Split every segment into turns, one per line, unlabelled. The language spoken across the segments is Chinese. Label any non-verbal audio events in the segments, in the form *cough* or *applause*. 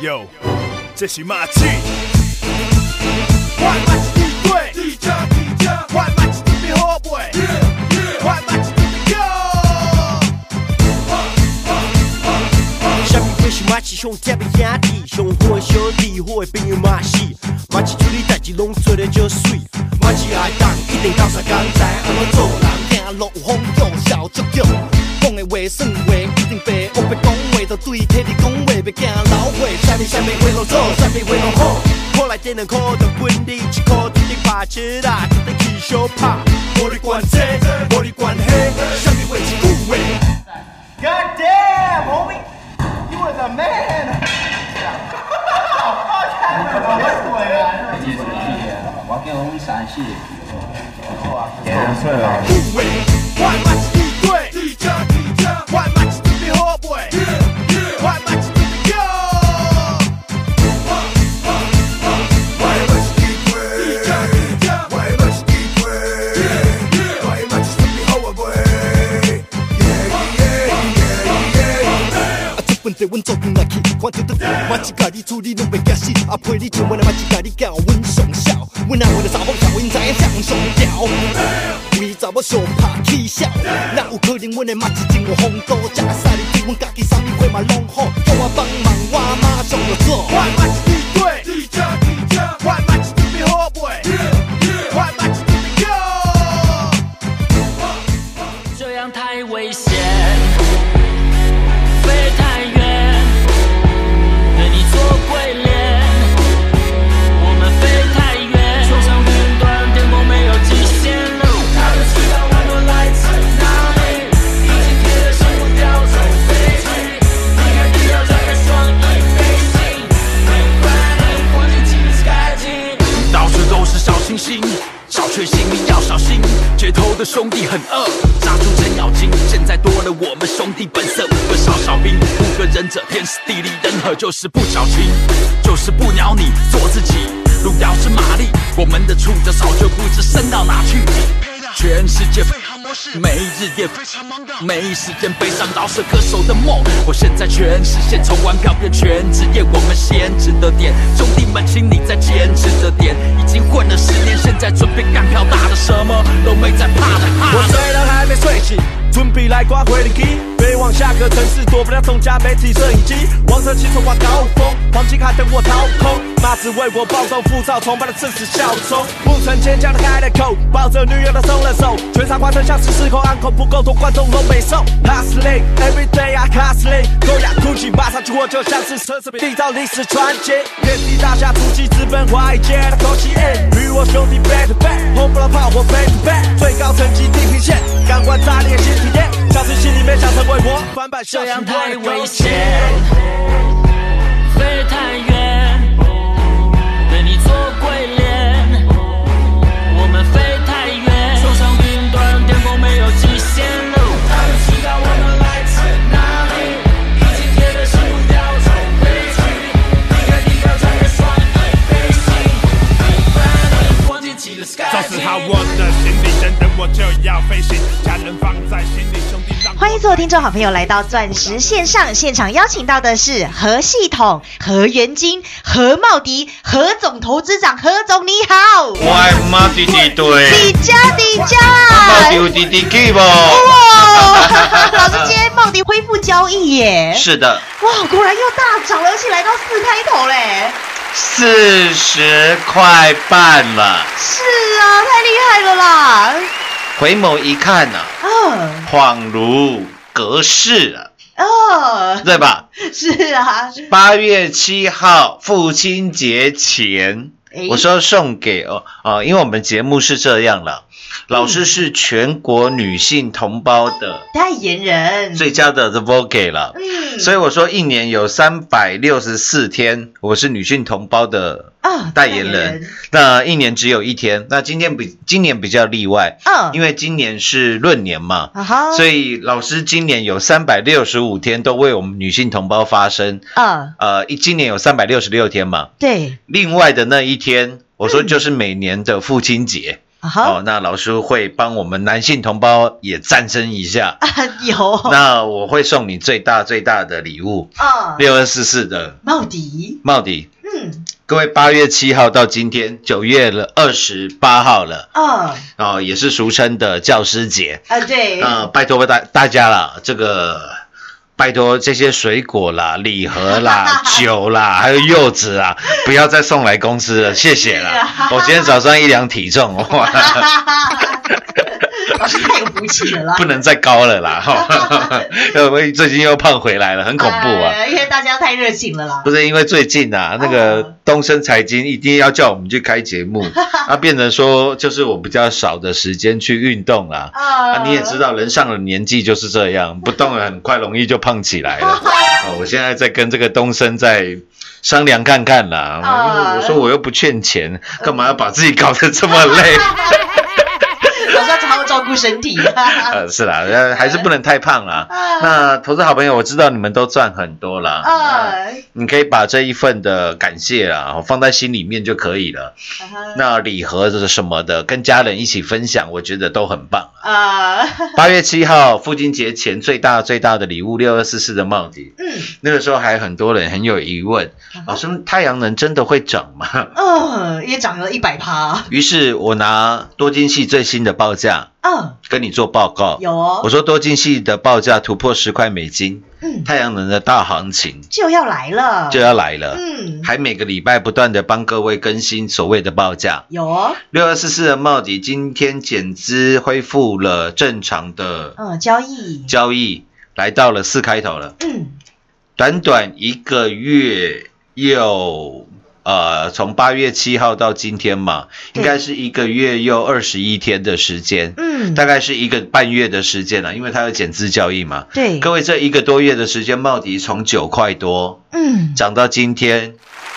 哟，这是马季。我马是地鬼，地家地家，我马是特别好买，我马是特别高。
虾米会是马戏上特别兄弟，上好的小弟，好的朋友嘛是，马戏处理代志拢做得就水，马戏爱当一定到啥工知安怎做啥物啥物话拢做，啥物话拢好，好来点两块就分你一块，一定拍切啦，一定去小拍，无你管这，无你管迄，啥物话一句话。
God damn, homie! You was a man!
我叫阮三四个
护卫，我马
对，阮做工来去，看着得我一家己处理拢袂惊死，阿陪你情，阮嘛一家己教，阮上少，阮阿为了查某囝，因知影谁上吊，为查某上拍起笑，哪有可能阮的麦子真有风度，食个赛你对阮家己啥物货嘛拢好，叫我帮忙，我马上就做。
我马是地
的兄弟很饿，杀出程咬金。现在多了我们兄弟本色，五个少小兵，五个忍者，天时地利人和，就是不矫情，就是不鸟你，做自己。路遥知马力，我们的触角早就不知伸到哪去。全世界模式，没日夜非常忙的，没时间悲伤饶舌歌手的梦。我现在全实现，从玩票变全职业，我们先值得点。兄弟们，请你再坚持着点。已经混了十年，现在准备干票大的，什么都没在怕的。怕
我
的
虽然还没睡醒，准备来刮回灵机。飞往下个城市，躲不了众家媒体摄影机。王者骑手挂高峰，黄金卡等我掏空。妈子为我暴动，浮躁崇拜的正是笑冲。不曾坚强的开了口，抱着女友的松了手。全场观众像是失控，安口不够多，观众都没送。Hustling every day I hustling，高雅酷气马上出货，就像是奢侈品，缔造历史传奇。遍地大侠出击，资本华尔街的口气。与我兄弟 back to back，
这样太危险，
欢迎所有听众好朋友来到钻石线上现场，邀请到的是何系统、何元金、何茂迪、何总投资长，何总你好，
我马弟弟对，
底加底
茂
加
弟，有弟弟？
哇，老师今天茂迪恢复交易耶，
是的，
哇，果然又大涨了，而且来到四开头嘞，
四十块半了。
是啊，太厉害了啦，
回眸一看呐、
嗯
恍如隔世了，
哦，
对吧？*laughs*
是啊，
八月七号父亲节前，我说送给哦哦，因为我们节目是这样了，老师是全国女性同胞的
代言人，
最佳的 The Vogue 了。
嗯
所以我说一年有三百六十四天，我是女性同胞的
啊
代言人。那一年只有一天，那今天比今年比较例外，
嗯，
因为今年是闰年嘛，所以老师今年有三百六十五天都为我们女性同胞发声。
啊，
呃，一今年有三百六十六天嘛，
对，
另外的那一天，我说就是每年的父亲节。哦，那老师会帮我们男性同胞也战争一下。*laughs*
啊有，
那我会送你最大最大的礼物，
啊，
六二四四的
茂迪。
茂迪。
嗯，
各位，八月七号到今天九月了二十八号了，
啊
哦，也是俗称的教师节。
啊对，
呃，拜托大大家了，这个拜托这些水果啦、*laughs* 礼盒啦、*laughs* 酒啦，还有柚子啊，不要再送来公司了，谢谢啦。我今天早上一量体重，哇，*laughs*
太有福气了啦，
不能再高了啦，哈，我 *laughs* 最近又胖回来了，很恐怖啊。
哎因为大家太热情了啦，
不是因为最近啊，那个东升财经一定要叫我们去开节目，那 *laughs* 变成说就是我比较少的时间去运动啦。
啊
啊，你也知道，人上了年纪就是这样，*laughs* 不动了很快容易就胖起来了。哦，我现在在跟这个东升在商量看看啦。
啊
我说我又不欠钱，干嘛要把自己搞得这么累？
要好好照顾身体，*laughs*
呃，是啦，呃还是不能太胖啦。*laughs*
啊
那投资好朋友，我知道你们都赚很多啦。那
啊，
你可以把这一份的感谢啊放在心里面就可以了。那礼盒是什么的，跟家人一起分享，我觉得都很棒。
啊，*laughs*
八月七号父亲节前最大最大的礼物，六二四四的帽子。
嗯，
那个时候还有很多人很有疑问，老师，太阳能真的会涨吗？
嗯，也涨了一百趴，
于是我拿多晶系最新的报价
嗯，
跟你做报告。
有哦
我说多晶系的报价突破十块美金，
嗯，
太阳能的大行情
就要来了，
就要来了。
嗯，
还每个礼拜不断的帮各位更新所谓的报价。
有哦，
六二四四的帽底今天减资恢复了正常的
嗯，交易，
交易，来到了四开头了。
嗯，
短短一个月又呃，从八月七号到今天嘛，应该是一个月又二十一天的时间，
嗯，
大概是一个半月的时间了，因为它有减资交易嘛。
对，
各位，这一个多月的时间，茂迪从九块多
嗯，
涨到今天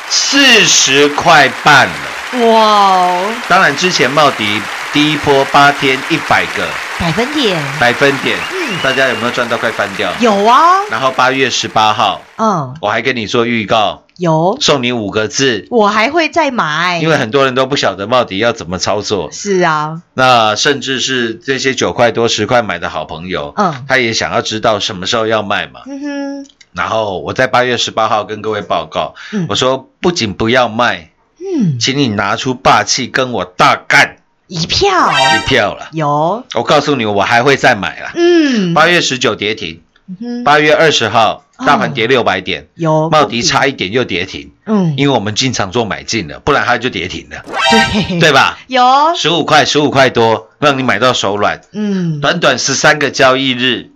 四十块半了。
哇哦，
当然，之前茂迪第一波八天一百个
百分点，
百分点，
嗯，
大家有没有赚到快翻掉？
有啊，
然后八月十八号，
嗯，
我还跟你说预告，
有，
送你五个字，
我还会再买，
因为很多人都不晓得到底要怎么操作。
是啊，
那甚至是这些九块多、十块买的好朋友，
嗯。
他也想要知道什么时候要卖嘛。
嗯哼，
然后我在八月十八号跟各位报告，
嗯。
我说不仅不要卖，
嗯，
请你拿出霸气跟我大干
一票。
一票了。
有，
我告诉你，我还会再买了。
嗯，
八月十九跌停，八月二十号
哦。
大盘跌六百点，
有
茂迪差一点又跌停，
嗯，
因为我们进场做买进了，不然它就跌停了，
对。
对吧？
有，
十五块，十五块多，让你买到手软。
嗯。
短短十三个交易日，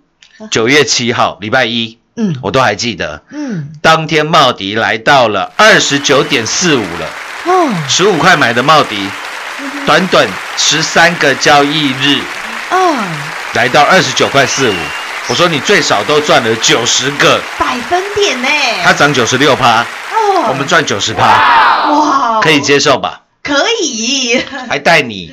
九月七号礼拜一，
嗯。
我都还记得，
嗯，
当天茂迪来到了二十九点四五了，
哦。
十五块买的茂迪，短短十三个交易日。
哦，
来到二十九块四五，我说你最少都赚了九十个，
百分点呢，
它涨九十六趴，
哦，
我们赚九十趴，
哇，
可以接受吧？
可以，*laughs*
还带你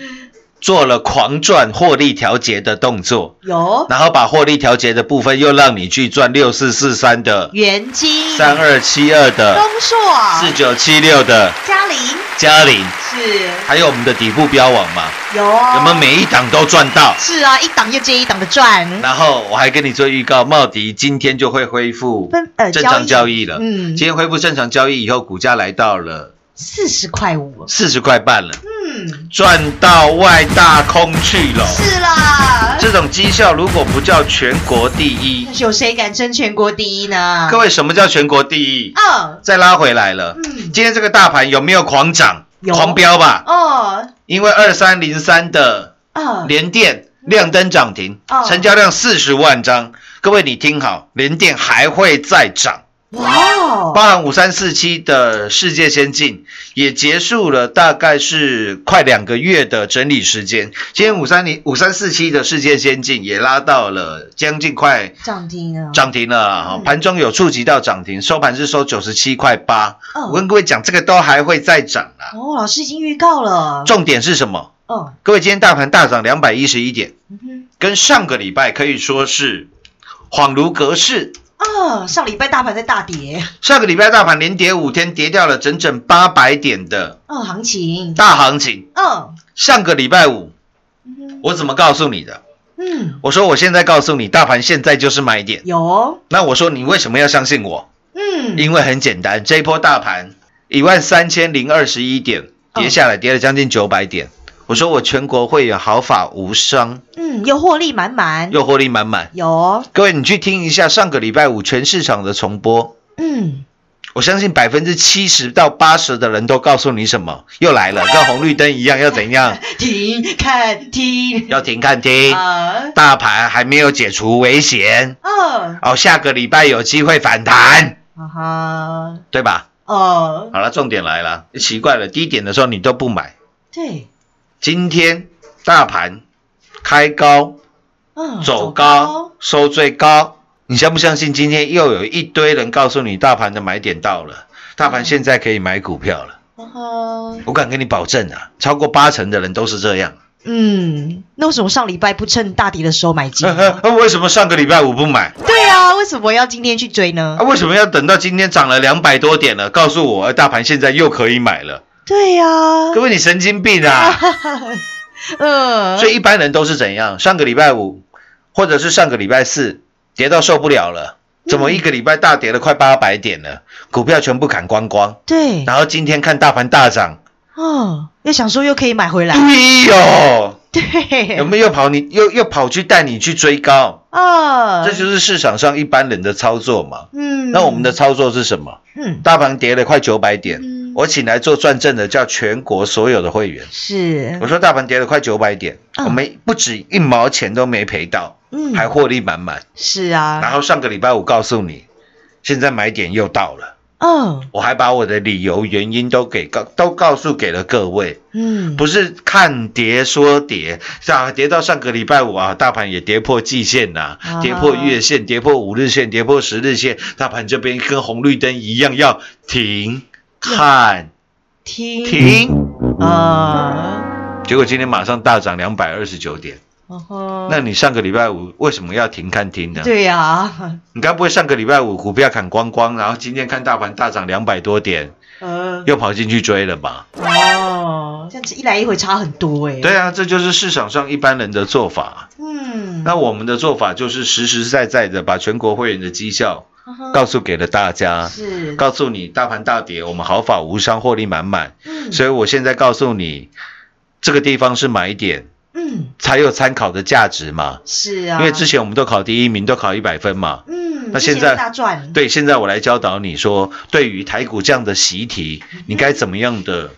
做了狂赚获利调节的动作，
有。
然后把获利调节的部分又让你去赚六四四三的、
元金、
三二七二的、
东硕、
四九七六的
嘉玲。
嘉玲，
是。
还有我们的底部标王嘛，
有哦
有没有每一档都赚到？
是啊，一档又接一档的赚，
然后我还跟你做预告，茂迪今天就会恢复正常交易。了。
嗯。
今天恢复正常交易以后，股价来到了
四十块五，
四十块半了，
嗯，
赚到外大空去了。
是啦，
这种绩效如果不叫全国第一，
有谁敢争全国第一呢？
各位什么叫全国第一？
嗯，
再拉回来了，
嗯。
今天这个大盘有没有狂涨、
有
狂飙吧？
哦，
因为二三零三的
啊，
联电亮灯涨停
哦，
成交量四十万张。各位你听好，连电还会再涨，
哇哦，
包含五三四七的世界先进也结束了，大概是快两个月的整理时间。今天五三零五三四七的世界先进也拉到了将近快
涨停了，
涨停了啊，盘中有触及到涨停，收盘是收九十七块八。
嗯
我跟各位讲，这个都还会再涨啊。
哦，老师已经预告了，
重点是什么？
嗯
各位，今天大盘大涨两百一十一点，跟上个礼拜可以说是恍如隔世。
啊，上礼拜大盘在大跌，
上个礼拜大盘连跌五天，跌掉了整整八百点的
嗯，行情，
大行情。
嗯
上个礼拜五，
嗯
我怎么告诉你的？
嗯，
我说我现在告诉你，大盘现在就是买点。
有哦，
那我说你为什么要相信我？
嗯，
因为很简单，这一波大盘一万三千零二十一点跌下来，跌了将近九百点。我说我全国会员毫发无伤，
嗯，又获利满满，
又获利满满。
有。哦，
各位，你去听一下上个礼拜五全市场的重播，
嗯，
我相信百分之七十到八十的人都告诉你什么？又来了，跟红绿灯一样，要怎样？*laughs*
停看听，
要停看听。
啊，
大盘还没有解除危险。
嗯，
哦，下个礼拜有机会反弹，
哈哈，
对吧？
哦，
好了，重点来了，奇怪了，低点的时候你都不买，
对，
今天大盘开高
嗯，
走高，收最高，你相不相信？今天又有一堆人告诉你大盘的买点到了，大盘现在可以买股票了，我敢跟你保证啊，超过八成的人都是这样。
嗯，那为什么上礼拜不趁大跌的时候买进？*laughs*
为什么上个礼拜五不买？
对啊，为什么要今天去追呢
啊，？为什么要等到今天涨了两百多点了，告诉我，呃大盘现在又可以买了？
对呀，
各位，你神经病啊！*laughs*
嗯，
所以一般人都是怎样？上个礼拜五，或者是上个礼拜四，跌到受不了了，怎么一个礼拜大跌了快八百点了？股票全部砍光光，
对，
然后今天看大盘大涨，
哦，又想说又可以买回来，
对哟，
对，
有没有又跑你又又跑去带你去追高？
啊，
这就是市场上一般人的操作嘛。
嗯，
那我们的操作是什么？
嗯
大盘跌了快九百点，
嗯
我请来做转正的叫全国所有的会员。
是
我，说大盘跌了快九百点，
嗯
我们不止一毛钱都没赔到，
嗯
还获利满满。
是啊，
然后上个礼拜五告诉你，现在买点又到了，
嗯
我还把我的理由原因都给告都告诉给了各位，
嗯，
不是看跌说跌，啊，跌到上个礼拜五啊，大盘也跌破季线呐、
啊
跌破月线，跌破五日线，跌破十日线，大盘这边跟红绿灯一样要停看
听
停，
啊，
结果今天马上大涨两百二十九点。
哦
那你上个礼拜五为什么要停看停呢？
对呀，
你该不会上个礼拜五股票砍光光，然后今天看大盘大涨两百多点，
呃，
又跑进去追了吧？
哦，这样子一来一回差很多哎，
对啊，这就是市场上一般人的做法。
嗯，
那我们的做法就是实实在在的把全国会员的绩效告诉给了大家，
是，
告诉你大盘大跌，我们毫发无伤，获利满满。
嗯。
所以我现在告诉你，这个地方是买点，
嗯，
才有参考的价值嘛。
是啊，
因为之前我们都考第一名，都考一百分嘛。
嗯，
那现在
大赚，
对，现在我来教导你说，对于台股这样的习题，你该怎么样的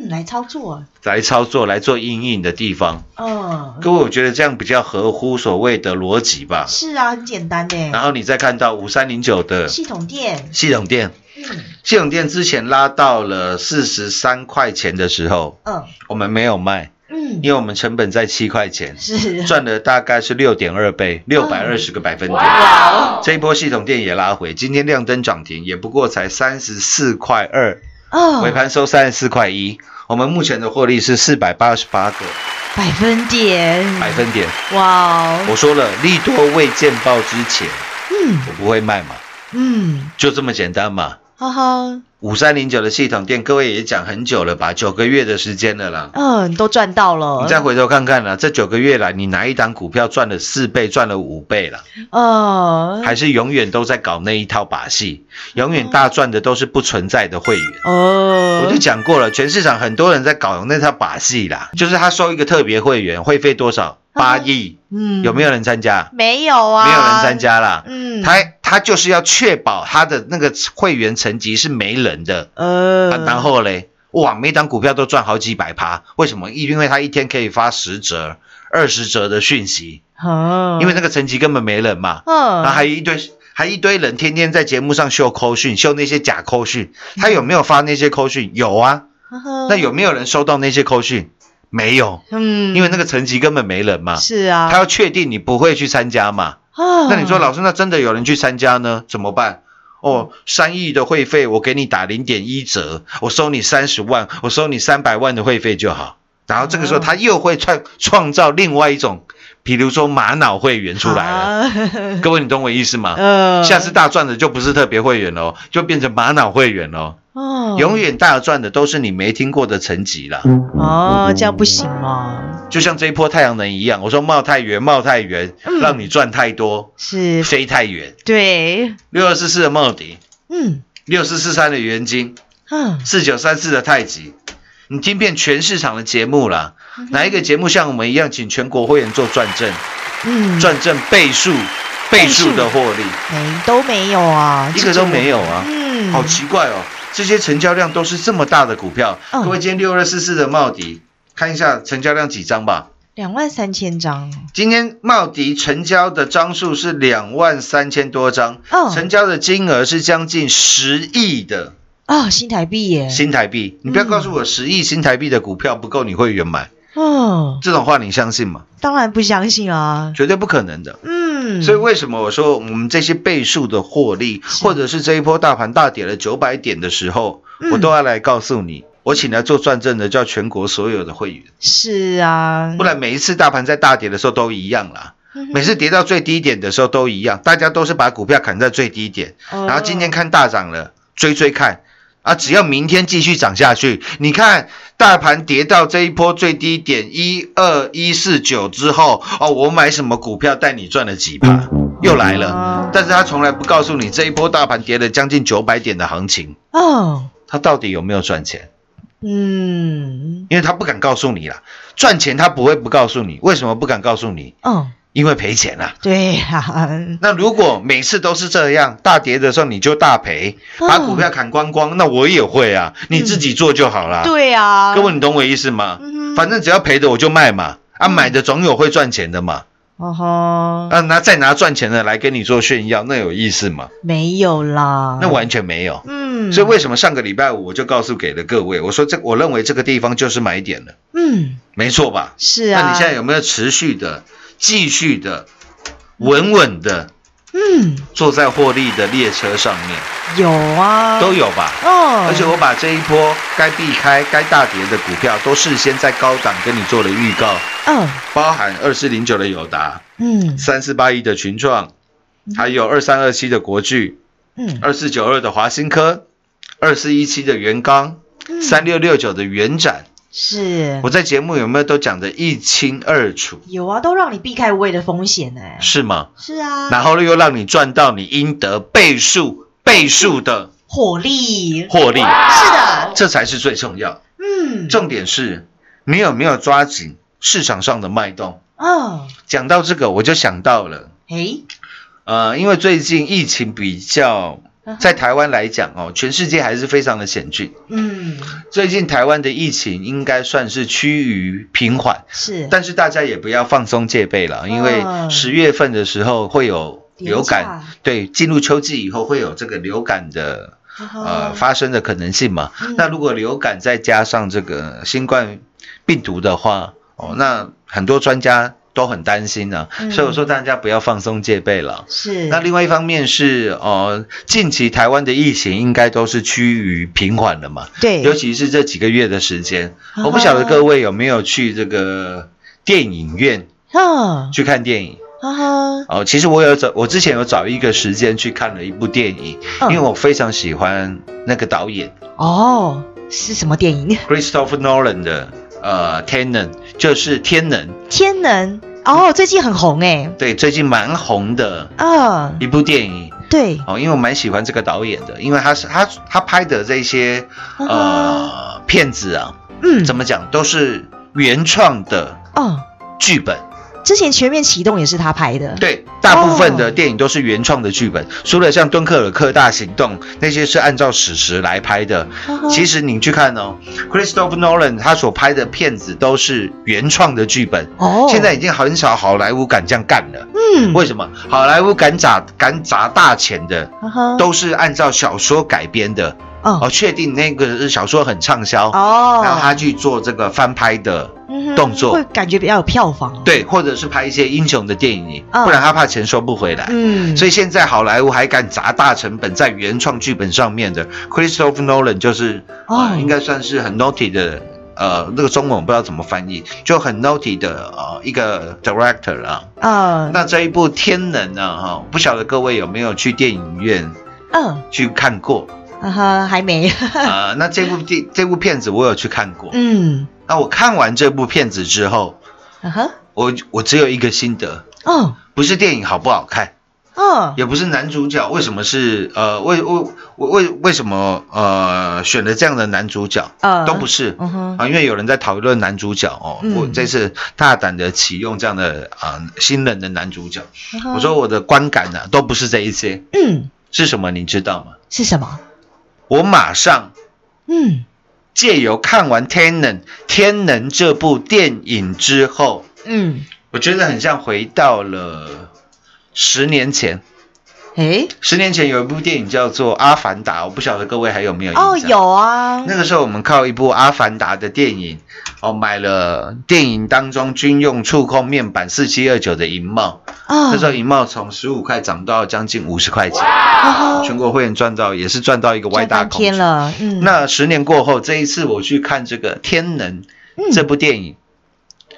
嗯，来操作，
来操作，来做应应的地方。
嗯，
各位，我觉得这样比较合乎所谓的逻辑吧。
是啊，很简单的，
然后你再看到五三零九的
系统店，
系统店，
嗯。
系统店之前拉到了四十三块钱的时候，
嗯。
我们没有卖，
嗯，
因为我们成本在七块钱，
是。
赚了大概是六点二倍，六百二十个百分点。
哇哦。
这一波系统店也拉回，今天亮灯涨停，也不过才三十四块二，
哦，
尾盘收三十四块一。我们目前的获利是四百八十八个
百分点，
百分点。
哇哦，
我说了，利多未见报之前，
嗯
我不会卖嘛，
嗯，
就这么简单嘛。
哈哈，
五三零九的系统店，各位也讲很久了吧，九个月的时间了啦。
嗯，都赚到了，
你再回头看看啦，这九个月来，你哪一档股票赚了四倍，赚了五倍了？
哦，
还是永远都在搞那一套把戏，永远大赚的都是不存在的会员。
哦，
我就讲过了，全市场很多人在搞那套把戏啦，就是他收一个特别会员，会费多少？八亿，
嗯
有没有人参加？
没有啊？
没有人参，加啦。
嗯，
他他就是要确保他的那个会员层级是没人的，
呃
啊，然后嘞，哇，每档股票都赚好几百趴，为什么？因为他一天可以发十折、二十折的讯息，
哦，
因为那个层级根本没人嘛，
嗯，
然后还有一堆还一堆人天天在节目上秀扣讯，秀那些假扣讯，他有没有发那些扣讯？有啊。那有没有人收到那些扣讯？没有，
嗯，
因为那个层级根本没人嘛。
是啊，
他要确定你不会去参加嘛。
啊
那你说老师，那真的有人去参加呢？怎么办？哦，三亿的会费，我给你打零点一折，我收你三十万，我收你三百万的会费就好。然后这个时候他又会创创造另外一种，比如说玛瑙会员出来了。各位，你懂我意思吗？
呃 *laughs*
下次大赚的就不是特别会员喽，就变成玛瑙会员喽。
哦。
永远大赚的都是你没听过的层级啦。
哦，这样不行哦，
就像这一波太阳能一样，我说冒太远，冒太远，
嗯。
让你赚太多，
是，
飞太远。
对，
六二四四的茂迪，
嗯。
六四四三的元金，
嗯，
四九三四的太极，你听遍全市场的节目啦，哪一个节目像我们一样请全国会员做转正，
嗯，
转正倍数倍数的获利，
没都没有啊，
一个都没有啊，
嗯，
好奇怪哦，这些成交量都是这么大的股票，
嗯。
各位今天六二四四的茂迪，看一下成交量几张吧。
两万三千张，
今天茂迪成交的张数是两万三千多张，
哦
成交的金额是将近十亿的。
啊，新台币耶，
新台币。你不要告诉我十亿新台币的股票不够你会员买，
哦，
这种话你相信吗？
当然不相信啊，
绝对不可能的。
嗯，
所以为什么我说我们这些倍数的获利，或者是这一波大盘大跌了九百点的时候，
嗯。
我都要来告诉你，我请来做转正的叫全国所有的会员，
是啊，
不然每一次大盘在大跌的时候都一样啦。每次跌到最低点的时候都一样，大家都是把股票砍在最低点，
哦。
然后今天看大涨了，追追看啊，只要明天继续涨下去，你看大盘跌到这一波最低点一二一四九之后，哦，我买什么股票带你赚了几趴，又来了。
哦，
但是他从来不告诉你这一波大盘跌了将近九百点的行情，
哦，
他到底有没有赚钱？
嗯，
因为他不敢告诉你啦，赚钱他不会不告诉你，为什么不敢告诉你？
哦，
因为赔钱啊。
对呀，
那如果每次都是这样，大跌的时候你就大赔，
哦
把股票砍光光，那我也会啊，你自己做就好啦。，
对啊，
各位你懂我意思吗？
嗯
反正只要赔的我就卖嘛，啊买的总有会赚钱的嘛，
哦吼，
啊拿再拿赚钱的来跟你做炫耀，那有意思吗？
没有啦，
那完全没有。
嗯，
所以为什么上个礼拜五我就告诉给了各位，我说这我认为这个地方就是买点了，
嗯，
没错吧？
是啊，
那你现在有没有持续的、继续的、稳稳的
嗯。
坐在获利的列车上面？
有啊，
都有吧？
哦，
而且我把这一波该避开、该大跌的股票，都事先在高档跟你做了预告，
嗯。
包含二四零九的友达、
嗯。
三四八一的群创，还有二三二七的国巨、
嗯。
二四九二的华新科、二四一七的元刚、
嗯。
三六六九的元展，
是
我在节目有没有都讲得一清二楚？
有啊，都让你避开无谓的风险呢。
是吗？
是啊，
然后又让你赚到你应得倍数、倍数的
获利
获利，
是的，
这才是最重要。
嗯，
重点是你有没有抓紧市场上的脉动？
哦，
讲到这个，我就想到了，
诶，
呃，因为最近疫情比较在台湾来讲哦，全世界还是非常的险峻。
嗯，
最近台湾的疫情应该算是趋于平缓，
是，
但是大家也不要放松戒备了，因为
嗯
十月份的时候会有流
流
感。
感，
对，进入秋季以后会有这个流感的呃发生的可能性嘛。
嗯。
那如果流感再加上这个新冠病毒的话，哦，那很多专家都很担心啊，
嗯。
所以我说大家不要放松戒备了。
是，
那另外一方面是，呃，近期台湾的疫情应该都是趋于平缓了嘛，
对，
尤其是这几个月的时间，
啊
我不晓得各位有没有去这个电影院
啊。
去看电影。
哈哈，
哦，其实我有找，我之前有找一个时间去看了一部电影，
嗯。
因为我非常喜欢那个导演。
哦，是什么电影
？Christopher Nolan 的呃《Tenet》，就是天能，
天能？哦，最近很红哎，
对，最近蛮红的
啊，
一部电影。
对，
哦，因为我蛮喜欢这个导演的，因为他是他他拍的这些
啊
呃片子啊，
嗯，
怎么讲都是原创的
哦，
剧本，
之前全面启动也是他拍的，
对，大部分的电影都是原创的剧本，除了像《敦刻尔克大行动》那些是按照史实来拍的。其实你去看哦，Christopher Nolan 他所拍的片子都是原创的剧本。
哦
现在已经很少好莱坞敢这样干了。
嗯，
为什么？好莱坞敢砸敢砸大钱的，都是按照小说改编的。
哦
哦，确定那个小说很畅销，
哦
然后他去做这个翻拍的动作
会感觉比较有票房。，
对，或者是拍一些英雄的电影，
嗯
不然他怕钱收不回来。
嗯，
所以现在好莱坞还敢砸大成本在原创剧本上面的，Christopher Nolan 就是
哦
呃，应该算是很 naughty 的。呃，那个中文我不知道怎么翻译，就很 naughty 的呃一个 director 啊。
嗯
那这一部《天能》呢，哈，不晓得各位有没有去电影院
嗯
去看过？
啊哈，还没，
呃，那这部电这部片子我有去看过。
嗯。
那我看完这部片子之后，
啊哈，
我我只有一个心得，
哦。
不是电影好不好看，
哦，
也不是男主角为什么是呃为为为为为什么呃选了这样的男主角，
呃。
都不是。啊，因为有人在讨论男主角哦，
嗯。
我这次大胆的启用这样的啊、新人的男主角，我说我的观感呢、都不是这一些，
嗯。
是什么你知道吗？
是什么？
我马上
嗯
借由看完《天能》《天能》这部电影之后，
嗯，
我觉得很像回到了十年前。
诶，
十年前有一部电影叫做《阿凡达》，我不晓得各位还有没有印象？
哦有啊，
那个时候我们靠一部《阿凡达》的电影，哦，买了电影当中军用触控面板四七二九的银帽，
啊。
那时候银帽从十五块涨到将近五十块钱，全国会员赚到也是赚到一个外
赚翻
大空。
天了，嗯，
那十年过后，这一次我去看这个《天能》
嗯。
这部电影，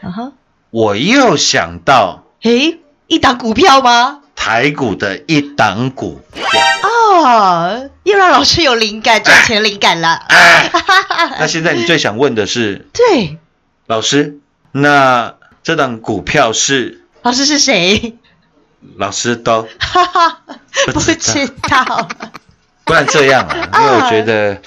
啊哈，
我又想到
诶，一档股票吗？
台股的一档股票。
哦，又让老师有灵感，赚钱灵感了。
那现在你最想问的是，*laughs*
对，
老师，那这档股票是
老师是谁？
老师都 *laughs*
哈哈，不
不知道。不然这样啊，因为我觉得，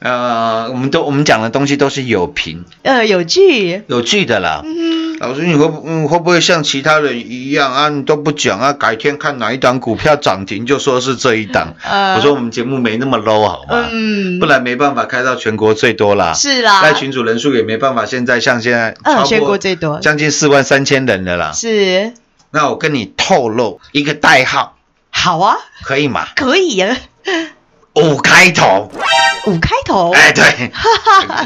呃，我们都我们讲的东西都是有凭
呃，有据。
有据的啦。
嗯
老师，你会不嗯会不会像其他人一样啊？你都不讲啊？改天看哪一档股票涨停就说是这一档。*laughs*
呃
我说我们节目没那么 low 好吗？
嗯
不然没办法开到全国最多啦。
是啦，
在群主人数也没办法，现在像现在
全国最多
将近四万三千人的啦。
是
那我跟你透露一个代号，
好啊，
可以吗？
可以啊，
五开头，
五开头。
哎，对，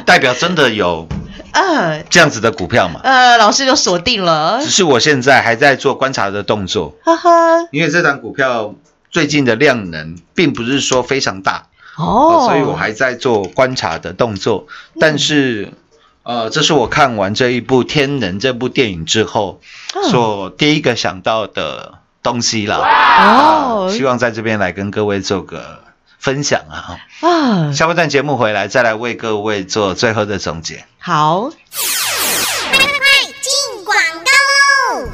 代表真的有
呃
这样子的股票嘛？
呃，老师就锁定了
只，是我现在还在做观察的动作，
哈哈。
因为这档股票最近的量能并不是说非常大，
哦，
所以我还在做观察的动作。但是，呃，这是我看完这一部《天能》这部电影之后，
嗯
所第一个想到的东西啦。
哦
希望在这边来跟各位做个分享啊。
啊，
下半段节目回来，再来为各位做最后的总结。
好，快快快
进广告喽！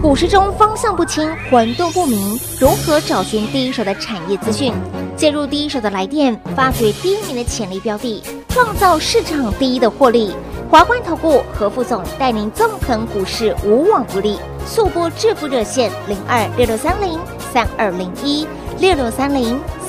股市中方向不清、混沌不明，如何找寻第一手的产业资讯？介入第一手的来电，发掘第一名的潜力标的，创造市场第一的获利。华冠投顾何副总带领纵横股市，无往不利。速播致富热线零二六六三零三二零一六六三零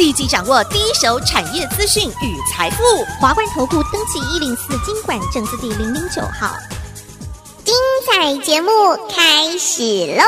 立即掌握第一手产业资讯与财富。
华冠投顾登记一零四经管证字第零零九号。精彩节目开始喽！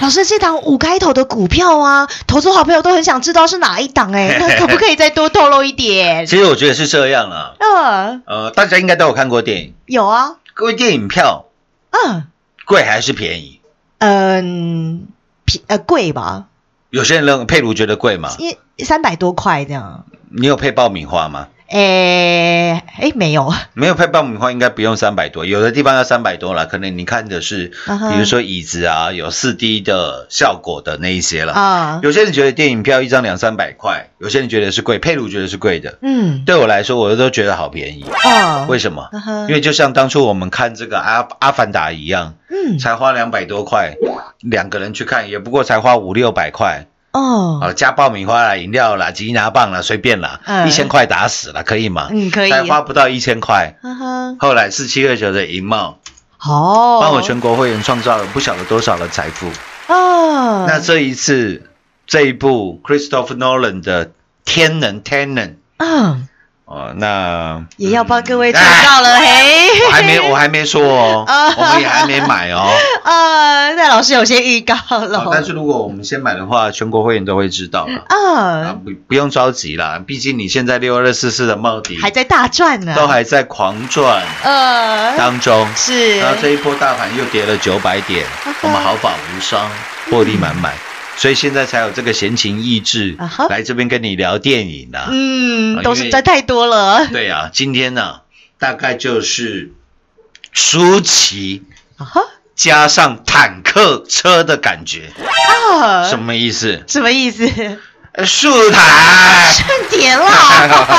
老师，这档五开头的股票啊，投资好朋友都很想知道是哪一档哎，*laughs* 那可不可以再多透露一点？
其实我觉得是这样啊，
呃，
呃，大家应该都有看过电影，
有啊，
各位电影票
嗯
贵还是便宜？
嗯，便呃贵吧，
有些人认为佩如觉得贵嘛，
一三百多块这样。
你有配爆米花吗？
诶诶，没有，*laughs*
没有配爆米花应该不用三百多，有的地方要三百多了，可能你看的是，比如说椅子啊，有四 D 的效果的那一些了。
啊，
有些人觉得电影票一张两三百块，有些人觉得是贵，佩鲁觉得是贵的。
嗯，
对我来说，我都觉得好便宜。
哦，
为什么？因为就像当初我们看这个阿阿凡达一样，
嗯，
才花两百多块，两个人去看也不过才花五六百块
哦，
啊，加爆米花啦、饮料啦、吉拿棒啦，随便啦，
嗯
一千块打死了，可以吗？
嗯，可以，
才花不到一千块。后来四七二九的银茂
哦，
帮我全国会员创造了不晓得多少的财富。
哦，
那这一次这一部 Christopher Nolan 的《天能》，Tenon，
嗯，
哦，那
也要帮各位创造了，嘿，
我还没我还没说哦，
啊
我们也还没买哦。*laughs*
呃，那老师有些预告了
哦，但是如果我们先买的话，全国会员都会知道了。啊，
啊，
不不用着急啦，毕竟你现在六二四四的帽底
还在大赚呢，
都还在狂赚
呃，
当中，
是，
然后这一波大盘又跌了九百点，我们毫发无伤，获利满满，*laughs* 所以现在才有这个闲情逸致来这边跟你聊电影啊。
嗯，都是在太多了，
对啊，今天呢、大概就是舒淇加上坦克车的感觉，
啊，
什么意思？
什么意思？
呃树台。
赚点了，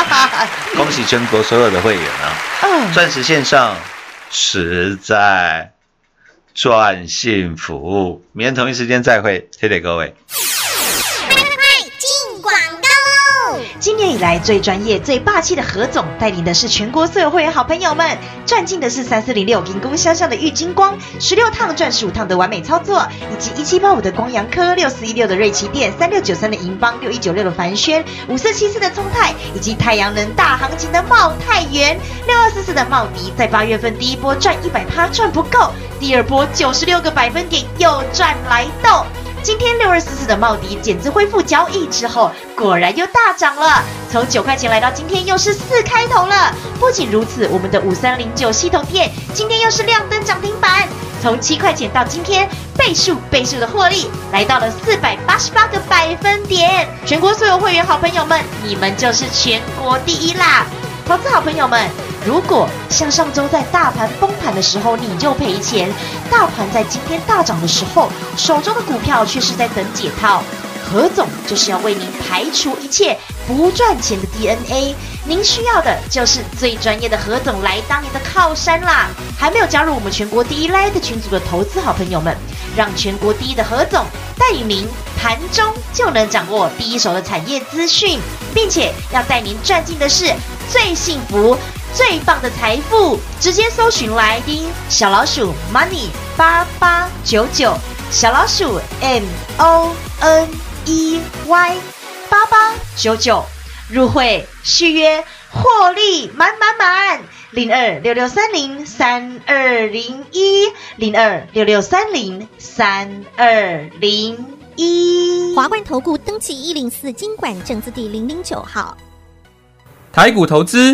*laughs*
恭喜全国所有的会员啊！
嗯，
钻石线上实在算幸福。明天同一时间再会，谢谢各位。
今年以来最专业、最霸气的何总，带领的是全国所有会员好朋友们，赚进的是三四零六银工相向的玉金光，十六趟赚十五趟的完美操作，以及一七八五的光阳科、六四一六的瑞奇电、三六九三的银邦、六一九六的凡轩、五四七四的聪泰，以及太阳能大行情的茂泰元、六二四四的茂迪，在八月份第一波赚一百趴赚不够，第二波九十六个百分点又赚来豆。今天六二四四的茂迪减资恢复交易之后，果然又大涨了，从九块钱来到今天又是四开头了。不仅如此，我们的五三零九系统店今天又是亮灯涨停板，从七块钱到今天倍数倍数的获利，来到了四百八十八个百分点。全国所有会员好朋友们，你们就是全国第一啦！投资好朋友们，如果像上周在大盘崩盘的时候你就赔钱，大盘在今天大涨的时候，手中的股票却是在等解套。何总就是要为您排除一切不赚钱的 DNA，您需要的就是最专业的何总来当您的靠山啦！还没有加入我们全国第一 l i t 群组的投资好朋友们，让全国第一的何总带领您盘中就能掌握第一手的产业资讯，并且要带您赚进的是最幸福、最棒的财富。直接搜寻来 ID 小老鼠 Money 八八九九，小老鼠 M O N E Y 八八九九，入会续约获利满满满。零二六六三零三二零一零二六六三零三二零一。
华冠投顾登记一零四经管证字第零零九号。
台股投资，